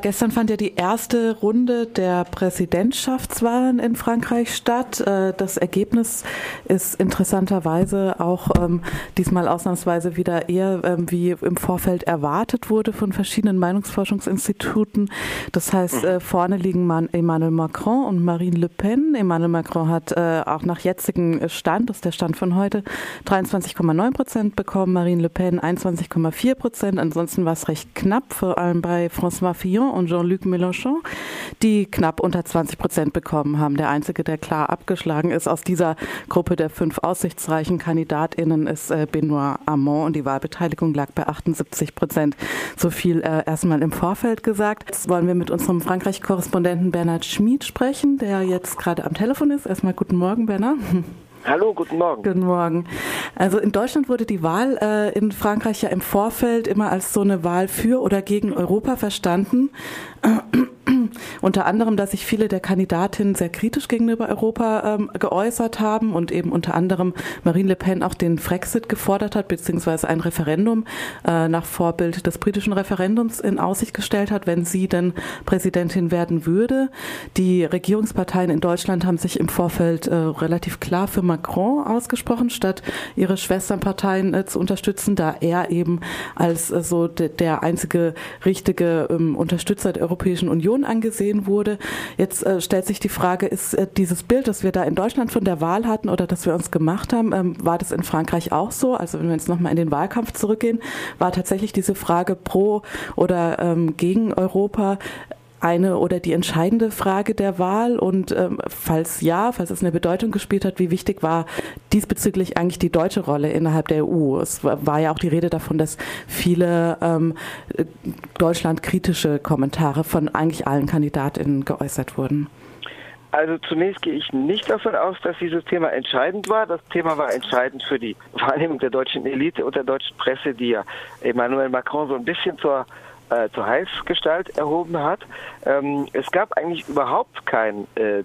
Gestern fand ja die erste Runde der Präsidentschaftswahlen in Frankreich statt. Äh, das Ergebnis ist interessanterweise auch ähm, diesmal ausnahmsweise wieder eher ähm, wie im Vorfeld erwartet wurde von verschiedenen Meinungsforschungsinstituten. Das heißt, äh, vorne liegen Emmanuel Macron und Marine Le Pen. Emmanuel Macron hat äh, auch nach jetzigem Stand, das ist der Stand von heute, 23,9 Prozent bekommen, Marine Le Pen 21,4 Prozent. Ansonsten war es recht knapp, vor allem bei François Fillon und Jean-Luc Mélenchon, die knapp unter 20 Prozent bekommen haben. Der einzige, der klar abgeschlagen ist aus dieser Gruppe der fünf aussichtsreichen KandidatInnen, ist äh, Benoit Hamon und die Wahlbeteiligung lag bei 78 Prozent. So viel äh, erstmal im Vorfeld gesagt. Jetzt wollen wir mit unserem Frankreich-Korrespondenten Bernhard Schmid sprechen, der jetzt gerade am Telefon ist. Erstmal guten Morgen, Bernhard. Hallo, guten Morgen. Guten Morgen. Also in Deutschland wurde die Wahl äh, in Frankreich ja im Vorfeld immer als so eine Wahl für oder gegen Europa verstanden. Unter anderem, dass sich viele der Kandidatinnen sehr kritisch gegenüber Europa ähm, geäußert haben und eben unter anderem Marine Le Pen auch den Frexit gefordert hat, beziehungsweise ein Referendum äh, nach Vorbild des britischen Referendums in Aussicht gestellt hat, wenn sie denn Präsidentin werden würde. Die Regierungsparteien in Deutschland haben sich im Vorfeld äh, relativ klar für Macron ausgesprochen, statt ihre Schwesternparteien äh, zu unterstützen, da er eben als äh, so de der einzige richtige ähm, Unterstützer der Europäischen Union angesehen wurde. Jetzt äh, stellt sich die Frage, ist äh, dieses Bild, das wir da in Deutschland von der Wahl hatten oder das wir uns gemacht haben, ähm, war das in Frankreich auch so? Also wenn wir jetzt nochmal in den Wahlkampf zurückgehen, war tatsächlich diese Frage pro oder ähm, gegen Europa eine oder die entscheidende Frage der Wahl? Und ähm, falls ja, falls es eine Bedeutung gespielt hat, wie wichtig war diesbezüglich eigentlich die deutsche Rolle innerhalb der EU? Es war ja auch die Rede davon, dass viele ähm, deutschlandkritische Kommentare von eigentlich allen Kandidatinnen geäußert wurden. Also zunächst gehe ich nicht davon aus, dass dieses Thema entscheidend war. Das Thema war entscheidend für die Wahrnehmung der deutschen Elite und der deutschen Presse, die ja Emmanuel Macron so ein bisschen zur äh, zur Heilsgestalt erhoben hat. Ähm, es gab eigentlich überhaupt kein äh,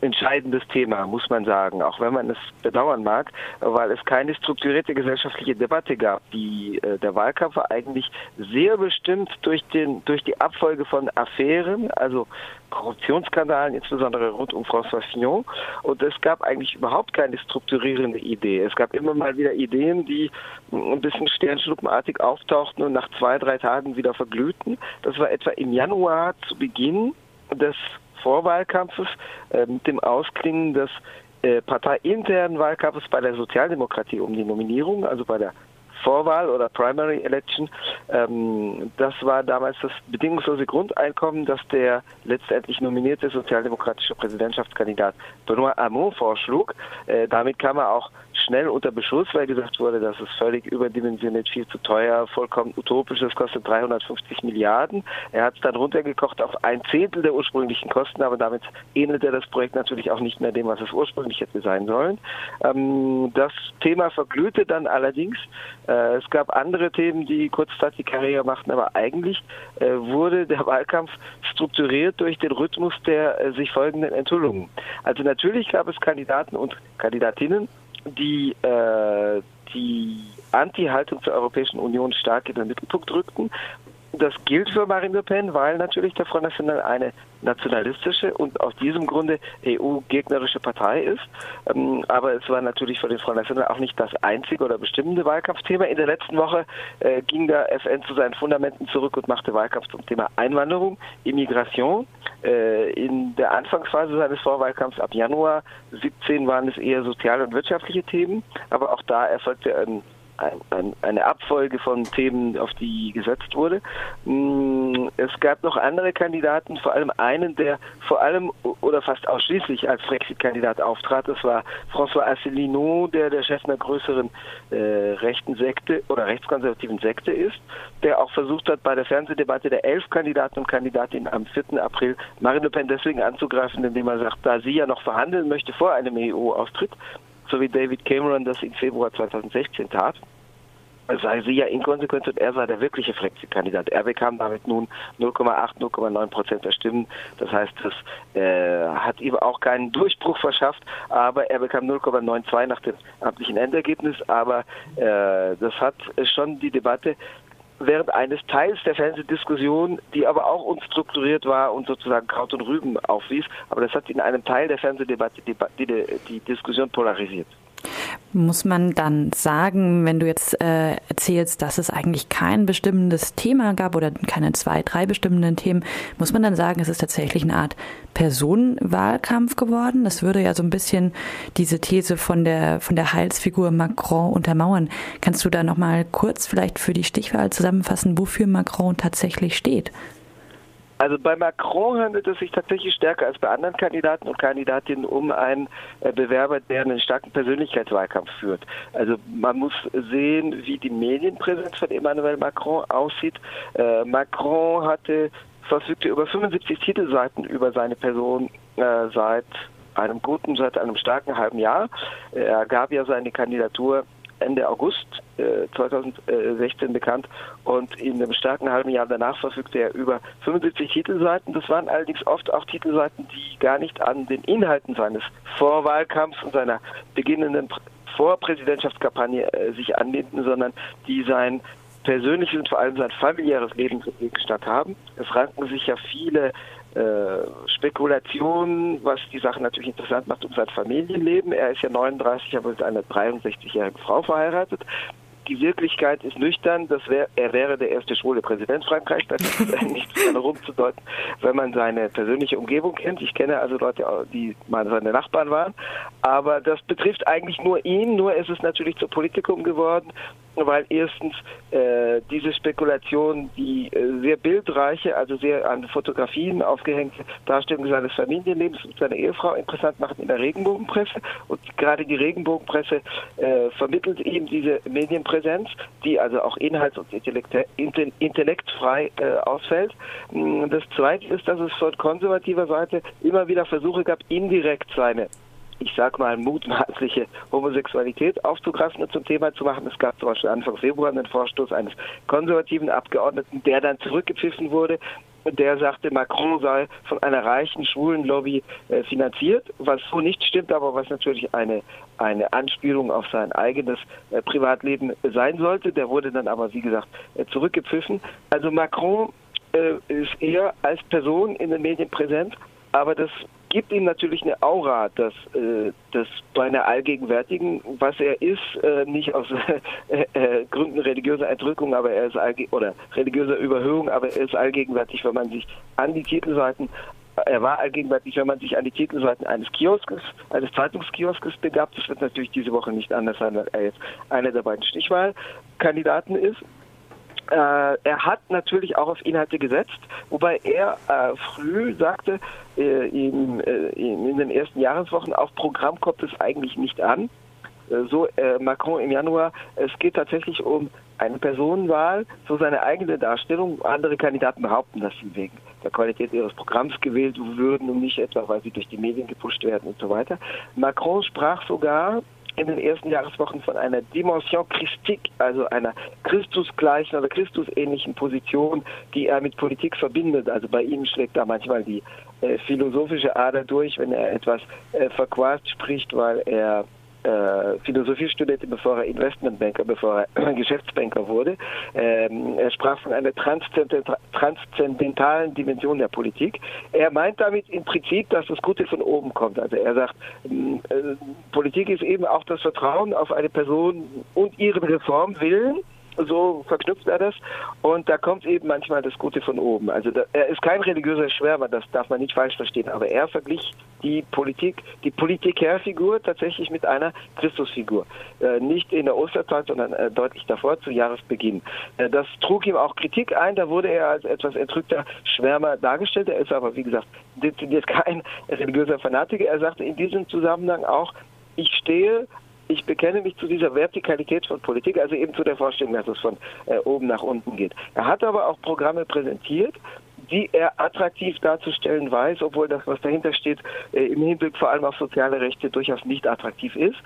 entscheidendes Thema, muss man sagen, auch wenn man es bedauern mag, weil es keine strukturierte gesellschaftliche Debatte gab. Die, äh, der Wahlkampf war eigentlich sehr bestimmt durch, den, durch die Abfolge von Affären, also Korruptionsskandalen, insbesondere rund um François Fillon. Und es gab eigentlich überhaupt keine strukturierende Idee. Es gab immer mal wieder Ideen, die ein bisschen sternschnuppenartig auftauchten und nach zwei, drei Tagen wieder verglühten. Das war etwa im Januar zu Beginn des Vorwahlkampfes mit dem Ausklingen des äh, parteiinternen Wahlkampfes bei der Sozialdemokratie um die Nominierung, also bei der Vorwahl oder Primary Election. Ähm, das war damals das bedingungslose Grundeinkommen, das der letztendlich nominierte sozialdemokratische Präsidentschaftskandidat Benoit Hamon vorschlug. Äh, damit kam er auch schnell unter Beschuss, weil gesagt wurde, das ist völlig überdimensioniert, viel zu teuer, vollkommen utopisch, das kostet 350 Milliarden. Er hat es dann runtergekocht auf ein Zehntel der ursprünglichen Kosten, aber damit ähnelte das Projekt natürlich auch nicht mehr dem, was es ursprünglich hätte sein sollen. Ähm, das Thema verglühte dann allerdings. Äh, es gab andere Themen, die kurzzeitig Karriere machten, aber eigentlich äh, wurde der Wahlkampf strukturiert durch den Rhythmus der äh, sich folgenden Enthüllungen. Also natürlich gab es Kandidaten und Kandidatinnen, die äh, die Anti-Haltung zur Europäischen Union stark in den Mittelpunkt rückten. Das gilt für Marine Le Pen, weil natürlich der Front National eine nationalistische und aus diesem Grunde EU-gegnerische Partei ist. Ähm, aber es war natürlich für den Front National auch nicht das einzige oder bestimmende Wahlkampfthema. In der letzten Woche äh, ging der FN zu seinen Fundamenten zurück und machte Wahlkampf zum Thema Einwanderung, Immigration. Äh, in der Anfangsphase seines Vorwahlkampfs ab Januar 17 waren es eher soziale und wirtschaftliche Themen, aber auch da erfolgte ein ein, eine Abfolge von Themen, auf die gesetzt wurde. Mm, es gab noch andere Kandidaten, vor allem einen, der vor allem oder fast ausschließlich als Brexit-Kandidat auftrat. Das war François Asselineau, der der Chef einer größeren äh, rechten Sekte oder rechtskonservativen Sekte ist, der auch versucht hat, bei der Fernsehdebatte der elf Kandidaten und Kandidatinnen am 4. April Marine Le Pen deswegen anzugreifen, indem er sagt, da sie ja noch verhandeln möchte vor einem EU-Austritt, so wie David Cameron das im Februar 2016 tat, sei sie ja inkonsequent und er sei der wirkliche Brexit-Kandidat. Er bekam damit nun 0,8, 0,9 Prozent der Stimmen. Das heißt, das äh, hat ihm auch keinen Durchbruch verschafft, aber er bekam 0,92 nach dem amtlichen Endergebnis. Aber äh, das hat schon die Debatte während eines Teils der Fernsehdiskussion, die aber auch unstrukturiert war und sozusagen Kraut und Rüben aufwies. Aber das hat in einem Teil der Fernsehdebatte die, die, die Diskussion polarisiert. Muss man dann sagen, wenn du jetzt äh, erzählst, dass es eigentlich kein bestimmendes Thema gab oder keine zwei, drei bestimmenden Themen, muss man dann sagen, es ist tatsächlich eine Art Personenwahlkampf geworden? Das würde ja so ein bisschen diese These von der, von der Heilsfigur Macron untermauern. Kannst du da nochmal kurz vielleicht für die Stichwahl zusammenfassen, wofür Macron tatsächlich steht? Also bei Macron handelt es sich tatsächlich stärker als bei anderen Kandidaten und Kandidatinnen um einen äh, Bewerber, der einen starken Persönlichkeitswahlkampf führt. Also man muss sehen, wie die Medienpräsenz von Emmanuel Macron aussieht. Äh, Macron hatte verfügte über 75 Titelseiten über seine Person äh, seit einem guten, seit einem starken halben Jahr. Er gab ja seine Kandidatur Ende August äh, 2016 bekannt und in einem starken halben Jahr danach verfügte er über 75 Titelseiten. Das waren allerdings oft auch Titelseiten, die gar nicht an den Inhalten seines Vorwahlkampfs und seiner beginnenden Vorpräsidentschaftskampagne äh, sich anlehnten, sondern die sein persönliches und vor allem sein familiäres Leben Gegenstand haben. Es ranken sich ja viele äh, Spekulationen, was die Sache natürlich interessant macht, um sein Familienleben. Er ist ja 39, aber mit einer 63-jährigen Frau verheiratet die Wirklichkeit ist nüchtern. Das wär, er wäre der erste schwule Präsident Frankreichs. Das ist nicht rumzudeuten, wenn man seine persönliche Umgebung kennt. Ich kenne also Leute, die mal seine Nachbarn waren. Aber das betrifft eigentlich nur ihn. Nur ist es natürlich zum Politikum geworden weil erstens äh, diese Spekulation, die äh, sehr bildreiche, also sehr an Fotografien aufgehängte Darstellung seines Familienlebens und seiner Ehefrau interessant machen in der Regenbogenpresse. Und gerade die Regenbogenpresse äh, vermittelt ihm diese Medienpräsenz, die also auch inhalts- und intellektfrei äh, ausfällt. Mm, das Zweite ist, dass es von konservativer Seite immer wieder Versuche gab, indirekt seine ich sag mal, mutmaßliche Homosexualität aufzugreifen und zum Thema zu machen. Es gab zum Beispiel Anfang Februar einen Vorstoß eines konservativen Abgeordneten, der dann zurückgepfiffen wurde. Der sagte, Macron sei von einer reichen schwulen Lobby äh, finanziert, was so nicht stimmt, aber was natürlich eine, eine Anspielung auf sein eigenes äh, Privatleben sein sollte. Der wurde dann aber, wie gesagt, äh, zurückgepfiffen. Also Macron äh, ist eher als Person in den Medien präsent, aber das gibt ihm natürlich eine Aura, dass, äh, dass bei einer allgegenwärtigen, was er ist, äh, nicht aus äh, äh, Gründen religiöser Entrückung, aber er ist oder religiöser Überhöhung, aber er ist allgegenwärtig, wenn man sich an die Titelseiten er war allgegenwärtig, wenn man sich an die Titelseiten eines Kioskes, eines Zeitungskioskes begab. Das wird natürlich diese Woche nicht anders sein, weil er jetzt einer der beiden Stichwahlkandidaten ist. Äh, er hat natürlich auch auf Inhalte gesetzt, wobei er äh, früh sagte, äh, in, äh, in, den ersten Jahreswochen, auf Programm kommt es eigentlich nicht an. Äh, so äh, Macron im Januar, es geht tatsächlich um eine Personenwahl, so seine eigene Darstellung. Andere Kandidaten behaupten, dass sie wegen der Qualität ihres Programms gewählt würden und nicht etwa, weil sie durch die Medien gepusht werden und so weiter. Macron sprach sogar in den ersten Jahreswochen von einer Dimension Christique, also einer Christusgleichen oder Christusähnlichen Position, die er mit Politik verbindet. Also bei ihm schlägt da manchmal die äh, philosophische Ader durch, wenn er etwas äh, verquast spricht, weil er äh, Philosophie studierte, bevor er Investmentbanker, bevor er Geschäftsbanker wurde. Ähm, er sprach von einer transzendentalen Dimension der Politik. Er meint damit im Prinzip, dass das Gute von oben kommt. Also er sagt, ähm, äh, Politik ist eben auch das Vertrauen auf eine Person und ihren Reformwillen so verknüpft er das. Und da kommt eben manchmal das Gute von oben. Also da, er ist kein religiöser Schwärmer, das darf man nicht falsch verstehen. Aber er verglich die Politik, die Politikärfigur tatsächlich mit einer Christusfigur. Äh, nicht in der Osterzeit, sondern äh, deutlich davor, zu Jahresbeginn. Äh, das trug ihm auch Kritik ein. Da wurde er als etwas entrückter Schwärmer dargestellt. Er ist aber, wie gesagt, dezidiert kein religiöser Fanatiker. Er sagte in diesem Zusammenhang auch, ich stehe ich bekenne mich zu dieser Vertikalität von Politik, also eben zu der Vorstellung, dass es von äh, oben nach unten geht. Er hat aber auch Programme präsentiert, die er attraktiv darzustellen weiß, obwohl das, was dahinter steht, äh, im Hinblick vor allem auf soziale Rechte durchaus nicht attraktiv ist.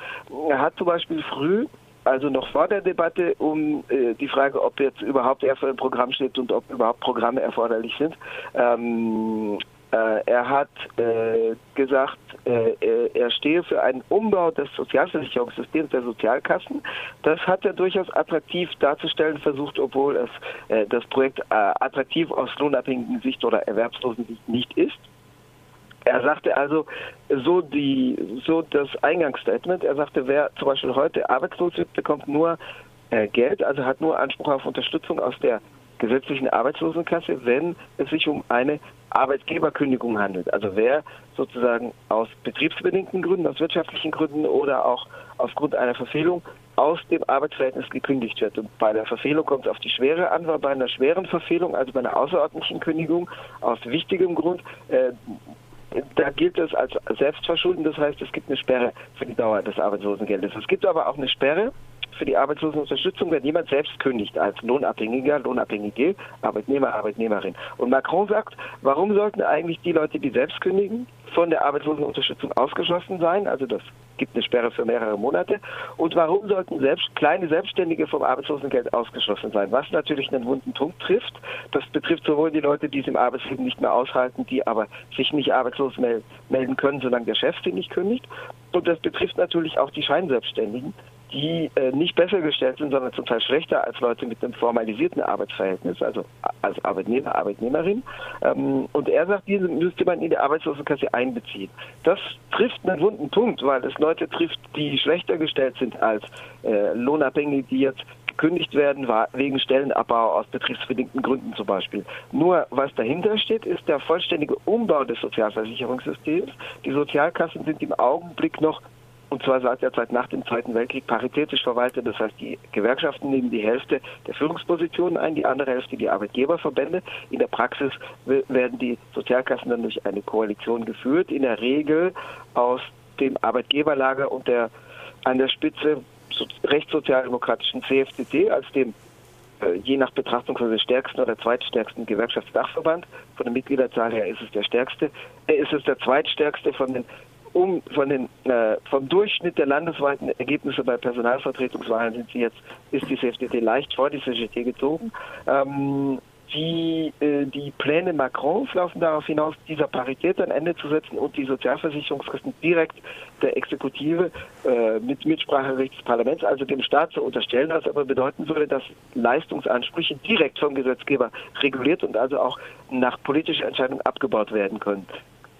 Er hat zum Beispiel früh also noch vor der Debatte um äh, die Frage, ob jetzt überhaupt er für ein Programm steht und ob überhaupt Programme erforderlich sind, ähm, Äh, er hat äh, gesagt, äh, er stehe für einen Umbau des Sozialversicherungssystems der Sozialkassen. Das hat er durchaus attraktiv darzustellen versucht, obwohl es äh, das Projekt äh, attraktiv aus lohnabhängigen Sicht oder erwerbslosen Sicht nicht ist. Er sagte also, so die, so das Eingangsstatement, er sagte, wer zum Beispiel heute arbeitslos wird, bekommt nur äh, Geld, also hat nur Anspruch auf Unterstützung aus der gesetzlichen Arbeitslosenkasse, wenn es sich um eine Arbeitgeberkündigung handelt. Also wer sozusagen aus betriebsbedingten Gründen, aus wirtschaftlichen Gründen oder auch aufgrund einer Verfehlung aus dem Arbeitsverhältnis gekündigt wird. Und bei der Verfehlung kommt es auf die Schwere an, weil bei einer schweren Verfehlung, also bei einer außerordentlichen Kündigung aus wichtigem Grund, äh, da gilt es als Selbstverschulden, das heißt, es gibt eine Sperre für die Dauer des Arbeitslosengeldes. Es gibt aber auch eine Sperre für die Arbeitslosenunterstützung, wenn jemand selbst kündigt, als Lohnabhängiger, Lohnabhängige, Arbeitnehmer, Arbeitnehmerin. Und Macron sagt, warum sollten eigentlich die Leute, die selbst kündigen, von der Arbeitslosenunterstützung ausgeschlossen sein? Also das gibt eine Sperre für mehrere Monate. Und warum sollten selbst kleine Selbstständige vom Arbeitslosengeld ausgeschlossen sein? Was natürlich einen wunden Punkt trifft. Das betrifft sowohl die Leute, die es im Arbeitsleben nicht mehr aushalten, die aber sich nicht arbeitslos melden können, solange der Chef sie nicht kündigt. Und das betrifft natürlich auch die Scheinselbstständigen, die äh, nicht besser gestellt sind, sondern zum Teil schlechter als Leute mit einem formalisierten Arbeitsverhältnis, also als Arbeitnehmer, Arbeitnehmerin. Ähm, und er sagt, diese müsste man in die Arbeitslosenkasse einbeziehen. Das trifft einen wunden Punkt, weil es Leute trifft, die schlechter gestellt sind als äh, Lohnabhängige, die jetzt gekündigt werden wegen Stellenabbau aus betriebsbedingten Gründen zum Beispiel. Nur was dahinter steht, ist der vollständige Umbau des Sozialversicherungssystems. Die Sozialkassen sind im Augenblick noch und zwar seit der Zeit nach dem Zweiten Weltkrieg paritätisch verwaltet. Das heißt, die Gewerkschaften nehmen die Hälfte der Führungspositionen ein, die andere Hälfte die Arbeitgeberverbände. In der Praxis werden die Sozialkassen dann durch eine Koalition geführt, in der Regel aus dem Arbeitgeberlager und der an der Spitze rechtssozialdemokratischen CFDT als dem äh, je nach Betrachtung der stärksten oder zweitstärksten Gewerkschaftsdachverband. Von der Mitgliederzahl her ist es der stärkste, äh, ist es der zweitstärkste von den um von den äh, vom Durchschnitt der landesweiten Ergebnisse bei Personalvertretungswahlen sind sie jetzt ist die CFDT leicht vor die CGT gezogen. Ähm, die, äh, die Pläne Macrons laufen darauf hinaus, dieser Parität ein Ende zu setzen und die Sozialversicherungskosten direkt der Exekutive äh, mit Mitspracherecht des Parlaments, also dem Staat zu unterstellen, was aber bedeuten würde, dass Leistungsansprüche direkt vom Gesetzgeber reguliert und also auch nach politischer Entscheidung abgebaut werden können.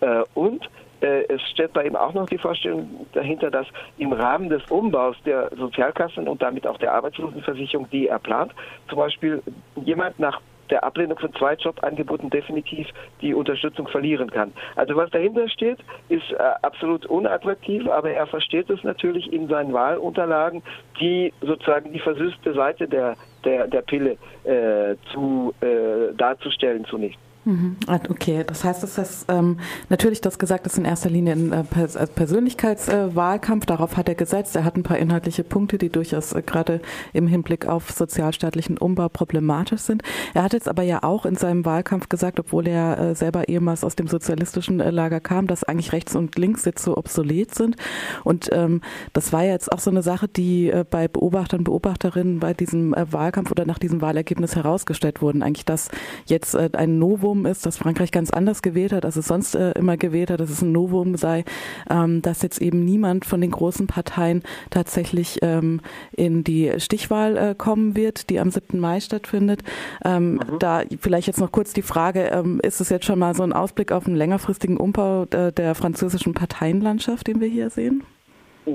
Äh, und es steht bei ihm auch noch die Vorstellung dahinter, dass im Rahmen des Umbaus der Sozialkassen und damit auch der Arbeitslosenversicherung, die er plant, zum Beispiel jemand nach der Ablehnung von Zweitjobangeboten definitiv die Unterstützung verlieren kann. Also was dahinter steht, ist äh, absolut unattraktiv, aber er versteht es natürlich in seinen Wahlunterlagen, die sozusagen die versüßte Seite der, der, der Pille äh, zu, äh, darzustellen zunächst. Mhm. Ah, okay, das heißt, dass das ähm, natürlich das gesagt ist in erster Linie ein äh, Pers Persönlichkeitswahlkampf. Äh, Darauf hat er gesetzt. Er hat ein paar inhaltliche Punkte, die durchaus äh, gerade im Hinblick auf sozialstaatlichen Umbau problematisch sind. Er hat jetzt aber ja auch in seinem Wahlkampf gesagt, obwohl er äh, selber ehemals aus dem sozialistischen äh, Lager kam, dass eigentlich rechts und links jetzt so obsolet sind. Und ähm, das war jetzt auch so eine Sache, die äh, bei Beobachtern, Beobachterinnen bei diesem Wahlkampf oder nach diesem Wahlergebnis herausgestellt wurden. Eigentlich, dass jetzt ein Novum Novum ist, dass Frankreich ganz anders gewählt hat, als es sonst äh, immer gewählt hat, dass es ein Novum sei, ähm, dass jetzt eben niemand von den großen Parteien tatsächlich ähm, in die Stichwahl äh, kommen wird, die am 7. Mai stattfindet. Ähm, mhm. Da vielleicht jetzt noch kurz die Frage, ähm, ist es jetzt schon mal so ein Ausblick auf einen längerfristigen Umbau der, der französischen Parteienlandschaft, den wir hier sehen?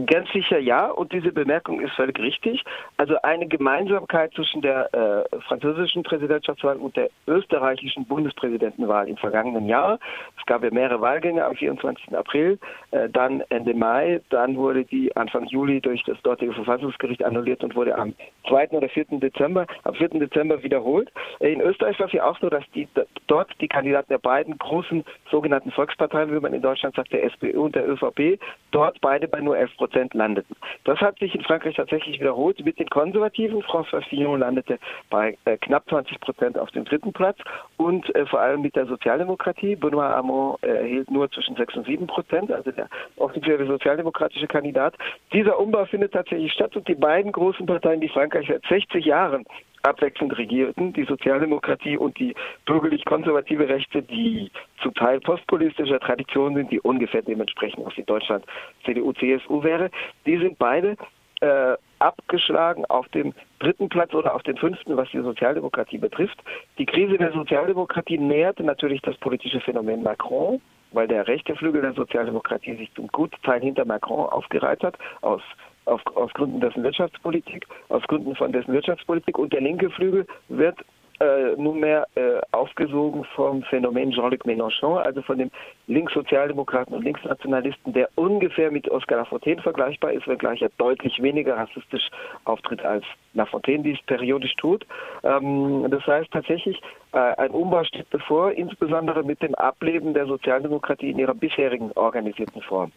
Ganz sicher ja, und diese Bemerkung ist völlig richtig. Also eine Gemeinsamkeit zwischen der äh, französischen Präsidentschaftswahl und der österreichischen Bundespräsidentenwahl im vergangenen Jahr. Es gab ja mehrere Wahlgänge am 24. April, äh, dann Ende Mai, dann wurde die Anfang Juli durch das dortige Verfassungsgericht annulliert und wurde am 2. oder 4. Dezember, am 4. Dezember wiederholt. In Österreich war es ja auch so, dass die, dort die Kandidaten der beiden großen sogenannten Volksparteien, wie man in Deutschland sagt, der SPÖ und der ÖVP, dort beide bei nur 11 Prozent landeten. Das hat sich in Frankreich tatsächlich wiederholt mit den Konservativen. François Fillon landete bei äh, knapp 20 Prozent auf dem dritten Platz und äh, vor allem mit der Sozialdemokratie. Benoît Hamon äh, erhielt nur zwischen 6 und 7 Prozent, also der offizielle sozialdemokratische Kandidat. Dieser Umbau findet tatsächlich statt und die beiden großen Parteien, die Frankreich seit 60 Jahren abwechselnd regierten, die Sozialdemokratie und die bürgerlich-konservative Rechte, die zum Teil postpolitischer Tradition sind, die ungefähr dementsprechend was in Deutschland CDU, CSU wäre, die sind beide äh, abgeschlagen auf dem dritten Platz oder auf den fünften, was die Sozialdemokratie betrifft. Die Krise der Sozialdemokratie näherte natürlich das politische Phänomen Macron, weil der rechte Flügel der Sozialdemokratie sich zum Gutteil hinter Macron aufgereiht hat, aus auf, aus Gründen dessen Wirtschaftspolitik, aus Gründen von dessen Wirtschaftspolitik und der linke Flügel wird äh, nunmehr äh, aufgesogen vom Phänomen Jean-Luc Mélenchon, also von dem Linkssozialdemokraten und Linksnationalisten, der ungefähr mit Oscar Lafontaine vergleichbar ist, wenngleich er deutlich weniger rassistisch auftritt als Lafontaine dies periodisch tut. Ähm, das heißt tatsächlich, äh, ein Umbau steht bevor, insbesondere mit dem Ableben der Sozialdemokratie in ihrer bisherigen organisierten Form.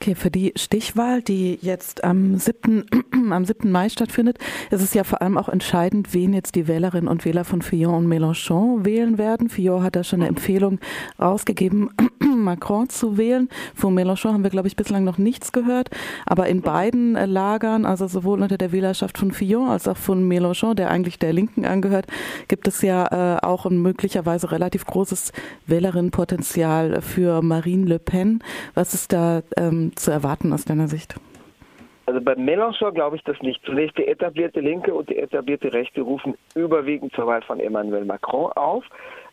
Okay, für die Stichwahl, die jetzt am 7. am 7. Mai stattfindet, ist es ja vor allem auch entscheidend, wen jetzt die Wählerinnen und Wähler von Fillon und Mélenchon wählen werden. Fillon hat da schon eine Empfehlung rausgegeben, Macron zu wählen. Von Mélenchon haben wir, glaube ich, bislang noch nichts gehört. Aber in beiden äh, Lagern, also sowohl unter der Wählerschaft von Fillon als auch von Mélenchon, der eigentlich der Linken angehört, gibt es ja äh, auch ein möglicherweise relativ großes Wählerinnenpotenzial für Marine Le Pen. Was ist da ähm, zu erwarten aus deiner Sicht? Also bei Mélenchon glaube ich das nicht. Zunächst die etablierte Linke und die etablierte Rechte rufen überwiegend zur Wahl von Emmanuel Macron auf.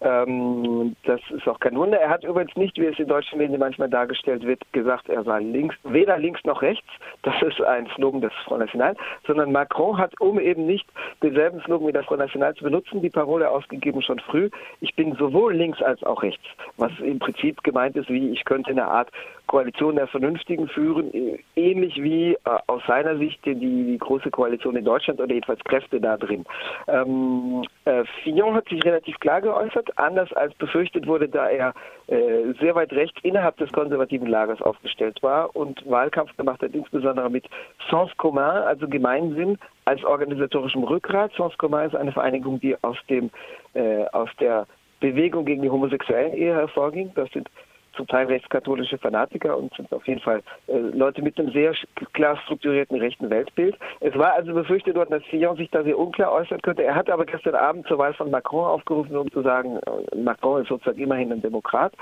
Ähm, das ist auch kein Wunder. Er hat übrigens nicht, wie es in deutschen Medien manchmal dargestellt wird, gesagt, er sei links, weder links noch rechts. Das ist ein Slogan des Front National, sondern Macron hat, um eben nicht denselben Slogan wie der Front National zu benutzen, die Parole ausgegeben schon früh. Ich bin sowohl links als auch rechts, was im Prinzip gemeint ist, wie ich könnte eine Art Koalition der Vernünftigen führen, ähnlich wie äh, aus seiner Sicht die, die, große Koalition in Deutschland oder jedenfalls Kräfte da drin. Ähm, äh, Fillon hat sich relativ klar geäußert anders als befürchtet wurde, da er äh, sehr weit rechts innerhalb des konservativen Lagers aufgestellt war und Wahlkampf gemacht hat, insbesondere mit Sens Commun, also Gemeinsinn, als organisatorischem Rückgrat. Sens Commun ist eine Vereinigung, die aus dem äh, aus der Bewegung gegen die homosexuellen Ehe hervorging. Das sind zum Teil rechtskatholische Fanatiker und sind auf jeden Fall äh, Leute mit einem sehr klar strukturierten rechten Weltbild. Es war also befürchtet worden, dass Fillon sich da sehr unklar äußern könnte. Er hat aber gestern Abend zur Wahl von Macron aufgerufen, um zu sagen, äh, Macron ist sozusagen immerhin ein Demokrat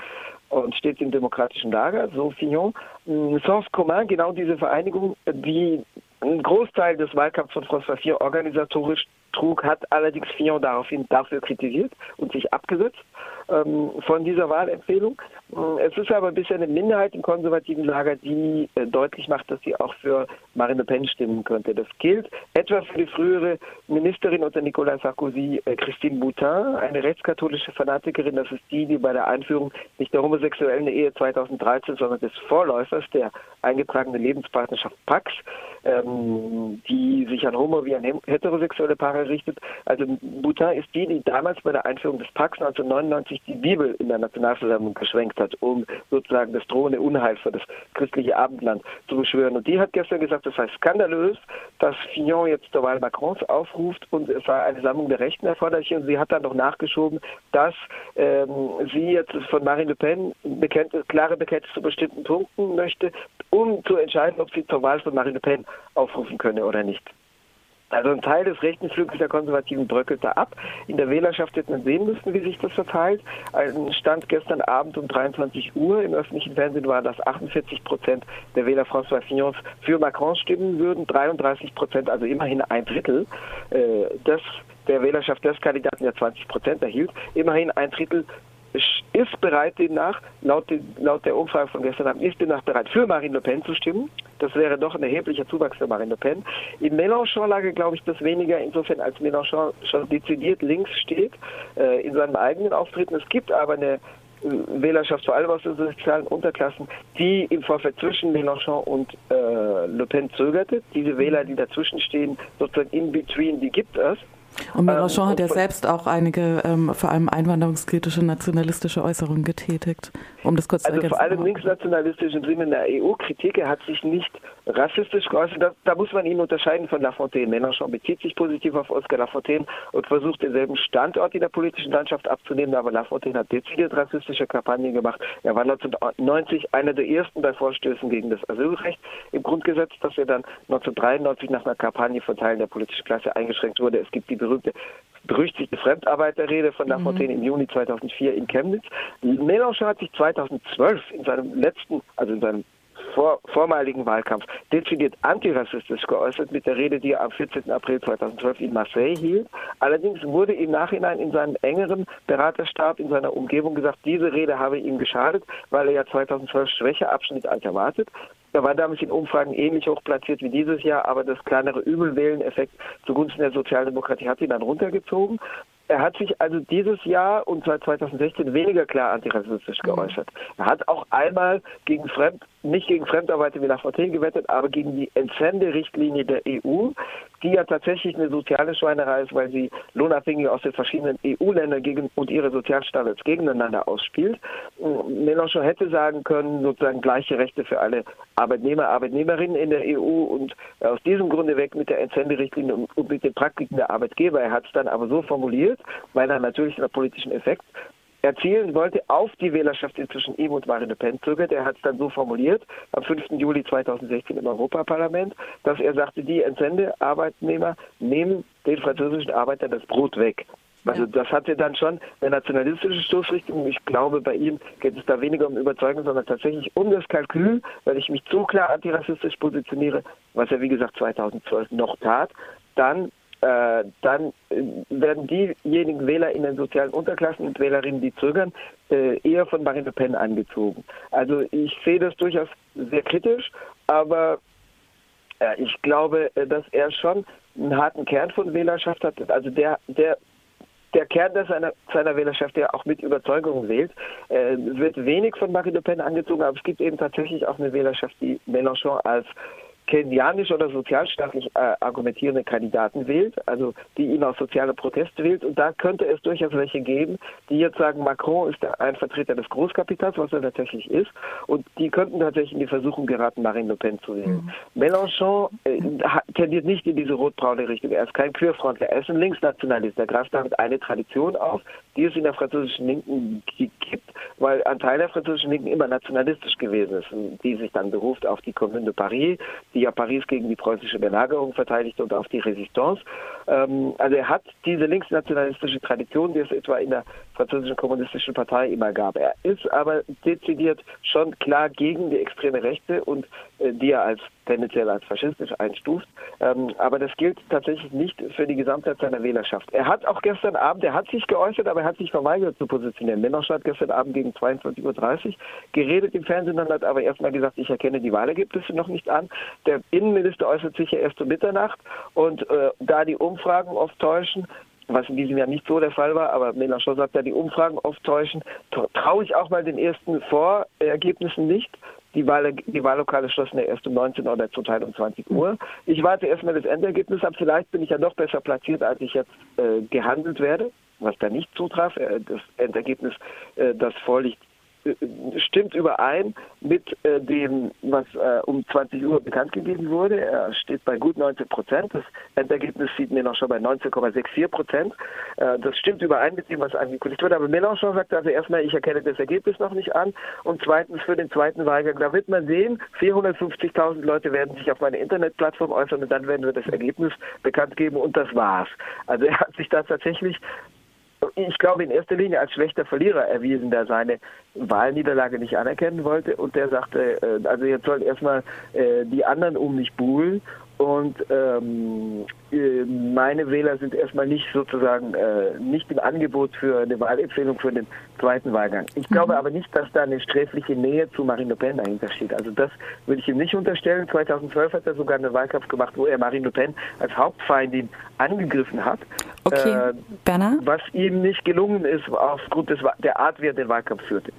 und steht im demokratischen Lager, so Fillon. Mm, Sens Commun, genau diese Vereinigung, die einen Großteil des Wahlkampfs von François Fillon organisatorisch trug, hat allerdings Fillon daraufhin dafür kritisiert und sich abgesetzt ähm, von dieser Wahlempfehlung. Mm, es ist aber bisher eine Minderheit im konservativen Lager, die äh, deutlich macht, dass sie auch für Marine Le Pen stimmen könnte. Das gilt etwa für die frühere Ministerin unter Nicolas Sarkozy, äh, Christine Boutin, eine rechtskatholische Fanatikerin. Das ist die, die bei der Einführung nicht der homosexuellen Ehe 2013, sondern des Vorläufers der eingetragenen Lebenspartnerschaft Pax, ähm, die sich an homo- wie an heterosexuelle Paare richtet. Also Boutin ist die, die damals bei der Einführung des Pax 1999 die Bibel in der Nationalversammlung geschwenkt hat, um sozusagen das drohende Unheil für das christliche Abendland zu beschwören. Und die hat gestern gesagt, das sei skandalös, dass Fillon jetzt zur Wahl Macrons aufruft und es sei eine Sammlung der Rechten erforderlich. Und sie hat dann noch nachgeschoben, dass ähm, sie jetzt von Marine Le Pen Bekenntnis, klare Bekenntnisse zu bestimmten Punkten möchte, um zu entscheiden, ob sie zur Wahl von Marine Le Pen aufrufen könne oder nicht. Also ein Teil des rechten Flügels der Konservativen bröckelt da ab. In der Wählerschaft wird man sehen müssen, wie sich das verteilt. Ein Stand gestern Abend um 23 Uhr im öffentlichen Fernsehen war, dass 48 Prozent der Wähler François Fillons für Macron stimmen würden, 33 Prozent, also immerhin ein Drittel äh, des der Wählerschaft des Kandidaten, der 20 Prozent erhielt, immerhin ein Drittel ist bereit demnach, laut, den, laut der Umfrage von gestern Abend, ist demnach bereit, für Marine Le Pen zu stimmen. Das wäre doch ein erheblicher Zuwachs für Marine Le Pen. In Mélenchon lage, glaube ich, das weniger, insofern als Mélenchon schon dezidiert links steht äh, in seinem eigenen Auftreten. Es gibt aber eine äh, Wählerschaft, vor allem aus den sozialen Unterklassen, die im Vorfeld zwischen Mélenchon und äh, Le Pen zögerte. Diese Wähler, die dazwischen stehen, sozusagen in between, die gibt es. Und Mélenchon ähm, hat ja selbst auch einige, ähm, vor allem einwanderungskritische, nationalistische Äußerungen getätigt, um das kurz also zu ergänzen. Also vor allem linksnationalistisch im Sinne der EU-Kritik. Er hat sich nicht rassistisch geäußert. Da, da, muss man ihn unterscheiden von Lafontaine. Mélenchon bezieht sich positiv auf Oscar Lafontaine und versucht denselben Standort in der politischen Landschaft abzunehmen, aber Lafontaine hat dezidiert rassistische Kampagnen gemacht. Er war 1990 einer der ersten bei Vorstößen gegen das Asylrecht im Grundgesetz, dass er dann 1993 nach einer Kampagne von Teilen der politischen Klasse eingeschränkt wurde. Es gibt die berühmte berüchtigte Fremdarbeiterrede von Lafontaine mhm. im Juni 2004 in Chemnitz. Mélenchon hat sich 2012 in seinem letzten, also in seinem vor, vormaligen Wahlkampf dezidiert antirassistisch geäußert mit der Rede, die er am 14. April 2012 in Marseille hielt. Allerdings wurde im Nachhinein in seinem engeren Beraterstab in seiner Umgebung gesagt, diese Rede habe ihm geschadet, weil er ja 2012 schwächer abschnitt als erwartet. Er war damals in Umfragen ähnlich hoch platziert wie dieses Jahr, aber das kleinere Übelwähleneffekt zugunsten der Sozialdemokratie hat ihn dann runtergezogen. Er hat sich also dieses Jahr und seit 2016 weniger klar antirassistisch mhm. geäußert. Er hat auch einmal gegen Fremd, nicht gegen Fremdarbeiter wie Lafontaine gewettet, aber gegen die Entsenderichtlinie der EU, die ja tatsächlich eine soziale Schweinerei ist, weil sie Lohnabhängige aus den verschiedenen EU-Ländern gegen und ihre Sozialstandards gegeneinander ausspielt. Mélenchon hätte sagen können, sozusagen gleiche Rechte für alle Arbeitnehmer, Arbeitnehmerinnen in der EU und aus diesem Grunde weg mit der Entsenderichtlinie und mit den Praktiken der Arbeitgeber. Er hat es dann aber so formuliert, weil er natürlich einen politischen Effekt erzielen wollte auf die Wählerschaft inzwischen ihm und Marine Le Pen zögert. Er hat es dann so formuliert am 5. Juli 2016 im Europaparlament, dass er sagte, die Entsendearbeitnehmer nehmen den französischen Arbeitern das Brot weg. Also das hatte dann schon eine nationalistische Stoßrichtung. Ich glaube, bei ihm geht es da weniger um Überzeugung, sondern tatsächlich um das Kalkül, weil ich mich zu klar antirassistisch positioniere, was er wie gesagt 2012 noch tat. Dann äh, dann äh, werden diejenigen Wähler in den sozialen Unterklassen und Wählerinnen, die zögern, äh, eher von Marine Le Pen angezogen. Also ich sehe das durchaus sehr kritisch, aber äh, ich glaube, äh, dass er schon einen harten Kern von Wählerschaft hat. Also der, der der Kern seiner, seiner Wählerschaft, der auch mit Überzeugung wählt, äh, wird wenig von Marine Le Pen angezogen, aber es gibt eben tatsächlich auch eine Wählerschaft, die Mélenchon als keynesianisch oder sozialstaatlich äh, argumentierende Kandidaten wählt, also die ihn aus sozialer Protest wählt. Und da könnte es durchaus welche geben, die jetzt sagen, Macron ist ein Vertreter des Großkapitals, was er tatsächlich ist. Und die könnten tatsächlich in die Versuchung geraten, Marine Le Pen zu wählen. Mhm. Mélenchon äh, tendiert nicht in diese rotbraune Richtung. Er ist kein Queerfrontler, er ist ein Linksnationalist. Er greift damit eine Tradition auf, die es in der französischen Linken gibt, weil ein Teil der französischen Linken immer nationalistisch gewesen ist, die sich dann beruft auf die Commune de Paris, die ja Paris gegen die preußische Belagerung verteidigte und auf die Resistance. Ähm, also er hat diese linksnationalistische Tradition, die es etwa in der französischen kommunistischen Partei immer gab. Er ist aber dezidiert schon klar gegen die extreme Rechte und äh, die er als tendenziell als faschistisch einstuft. Ähm, aber das gilt tatsächlich nicht für die Gesamtheit seiner Wählerschaft. Er hat auch gestern Abend, er hat sich geäußert, aber er hat sich verweigert zu positionieren. Mennosch hat gestern Abend gegen 22.30 Uhr geredet im Fernsehen und hat aber erstmal gesagt, ich erkenne die Wahlergebnisse noch nicht an. Der Innenminister äußert sich ja erst um Mitternacht und äh, da die Umfragen oft täuschen, was in diesem Jahr nicht so der Fall war, aber Mélenchon sagt ja, die Umfragen oft täuschen, traue ich auch mal den ersten Vorergebnissen nicht. Die, Wahl, die Wahllokale schlossen ja erst um 19 oder zum Teil um 20 Uhr. Ich warte erstmal das Endergebnis ab. Vielleicht bin ich ja noch besser platziert, als ich jetzt äh, gehandelt werde, was da nicht zutraf. Äh, das Endergebnis, äh, das vorliegt, stimmt überein mit äh, dem, was äh, um 20 Uhr bekannt gegeben wurde. Er steht bei gut 19 Prozent. Das Endergebnis sieht Mélenchon bei 19,64 Prozent. Äh, das stimmt überein mit dem, was angekündigt wurde. Aber Mélenchon sagt also erstmal, ich erkenne das Ergebnis noch nicht an. Und zweitens für den zweiten Wahlgang, da wird man sehen, 450.000 Leute werden sich auf meine Internetplattform äußern und dann werden wir das Ergebnis bekannt geben und das war's. Also er hat sich da tatsächlich ich glaube, in erster Linie als schlechter Verlierer erwiesen, der seine Wahlniederlage nicht anerkennen wollte. Und der sagte, äh, also jetzt soll erstmal äh, die anderen um mich buhlen und ähm, äh, meine Wähler sind erstmal nicht sozusagen äh, nicht im Angebot für eine Wahlempfehlung für den zweiten Wahlgang. Ich mhm. glaube aber nicht, dass da eine sträfliche Nähe zu Marine Le Pen dahinter steht. Also das würde ich ihm nicht unterstellen. 2012 hat er sogar einen Wahlkampf gemacht, wo er Marine Le Pen als Hauptfeindin angegriffen hat. Okay, äh, Bernhard? Was ihm nicht gelungen ist aufgrund des, der Art, wie er den Wahlkampf führte.